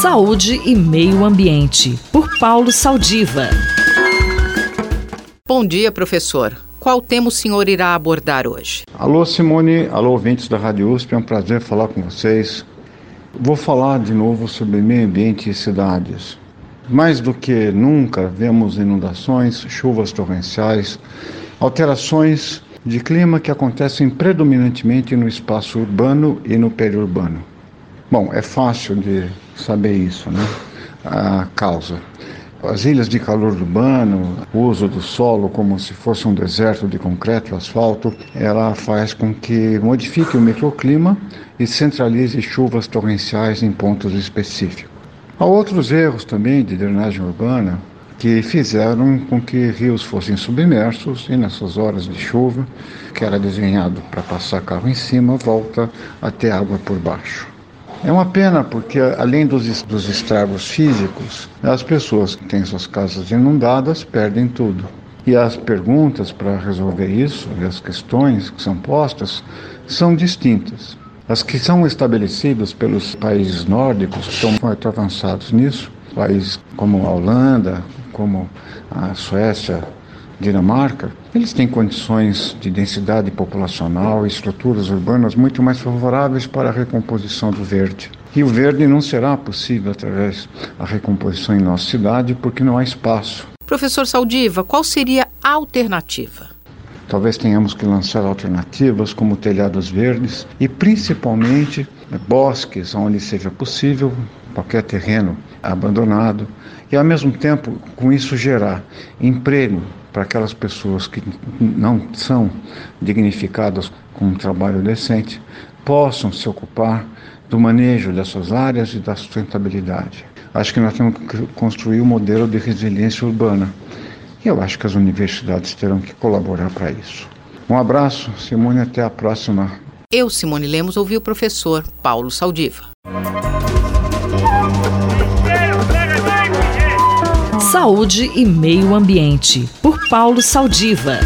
Saúde e Meio Ambiente, por Paulo Saldiva. Bom dia, professor. Qual tema o senhor irá abordar hoje? Alô, Simone. Alô, ouvintes da Rádio USP. É um prazer falar com vocês. Vou falar de novo sobre meio ambiente e cidades. Mais do que nunca, vemos inundações, chuvas torrenciais, alterações de clima que acontecem predominantemente no espaço urbano e no periurbano. Bom, é fácil de saber isso, né? A causa. As ilhas de calor urbano, o uso do solo como se fosse um deserto de concreto e asfalto, ela faz com que modifique o microclima e centralize chuvas torrenciais em pontos específicos. Há outros erros também de drenagem urbana que fizeram com que rios fossem submersos e nessas horas de chuva, que era desenhado para passar carro em cima, volta a ter água por baixo. É uma pena porque, além dos, estragos físicos, as pessoas que têm suas casas inundadas perdem tudo. E as perguntas para resolver isso, e as questões que são postas, são distintas. As que são estabelecidas pelos países nórdicos, que muito avançados nisso, países como a Holanda, como a Suécia, Dinamarca, eles têm condições de densidade populacional e estruturas urbanas muito mais favoráveis para a recomposição do verde. E o verde não será possível através da recomposição em nossa cidade porque não há espaço. Professor Saldiva, qual seria a alternativa? Talvez tenhamos que lançar alternativas como telhados verdes e principalmente bosques onde seja possível qualquer terreno abandonado e ao mesmo tempo com isso gerar emprego para aquelas pessoas que não são dignificadas com um trabalho decente possam se ocupar do manejo dessas áreas e da sustentabilidade. Acho que nós temos que construir um modelo de resiliência urbana e eu acho que as universidades terão que colaborar para isso. Um abraço, Simone, até a próxima. Eu, Simone Lemos, ouvi o professor Paulo Saldiva. Saúde e Meio Ambiente, por Paulo Saldiva.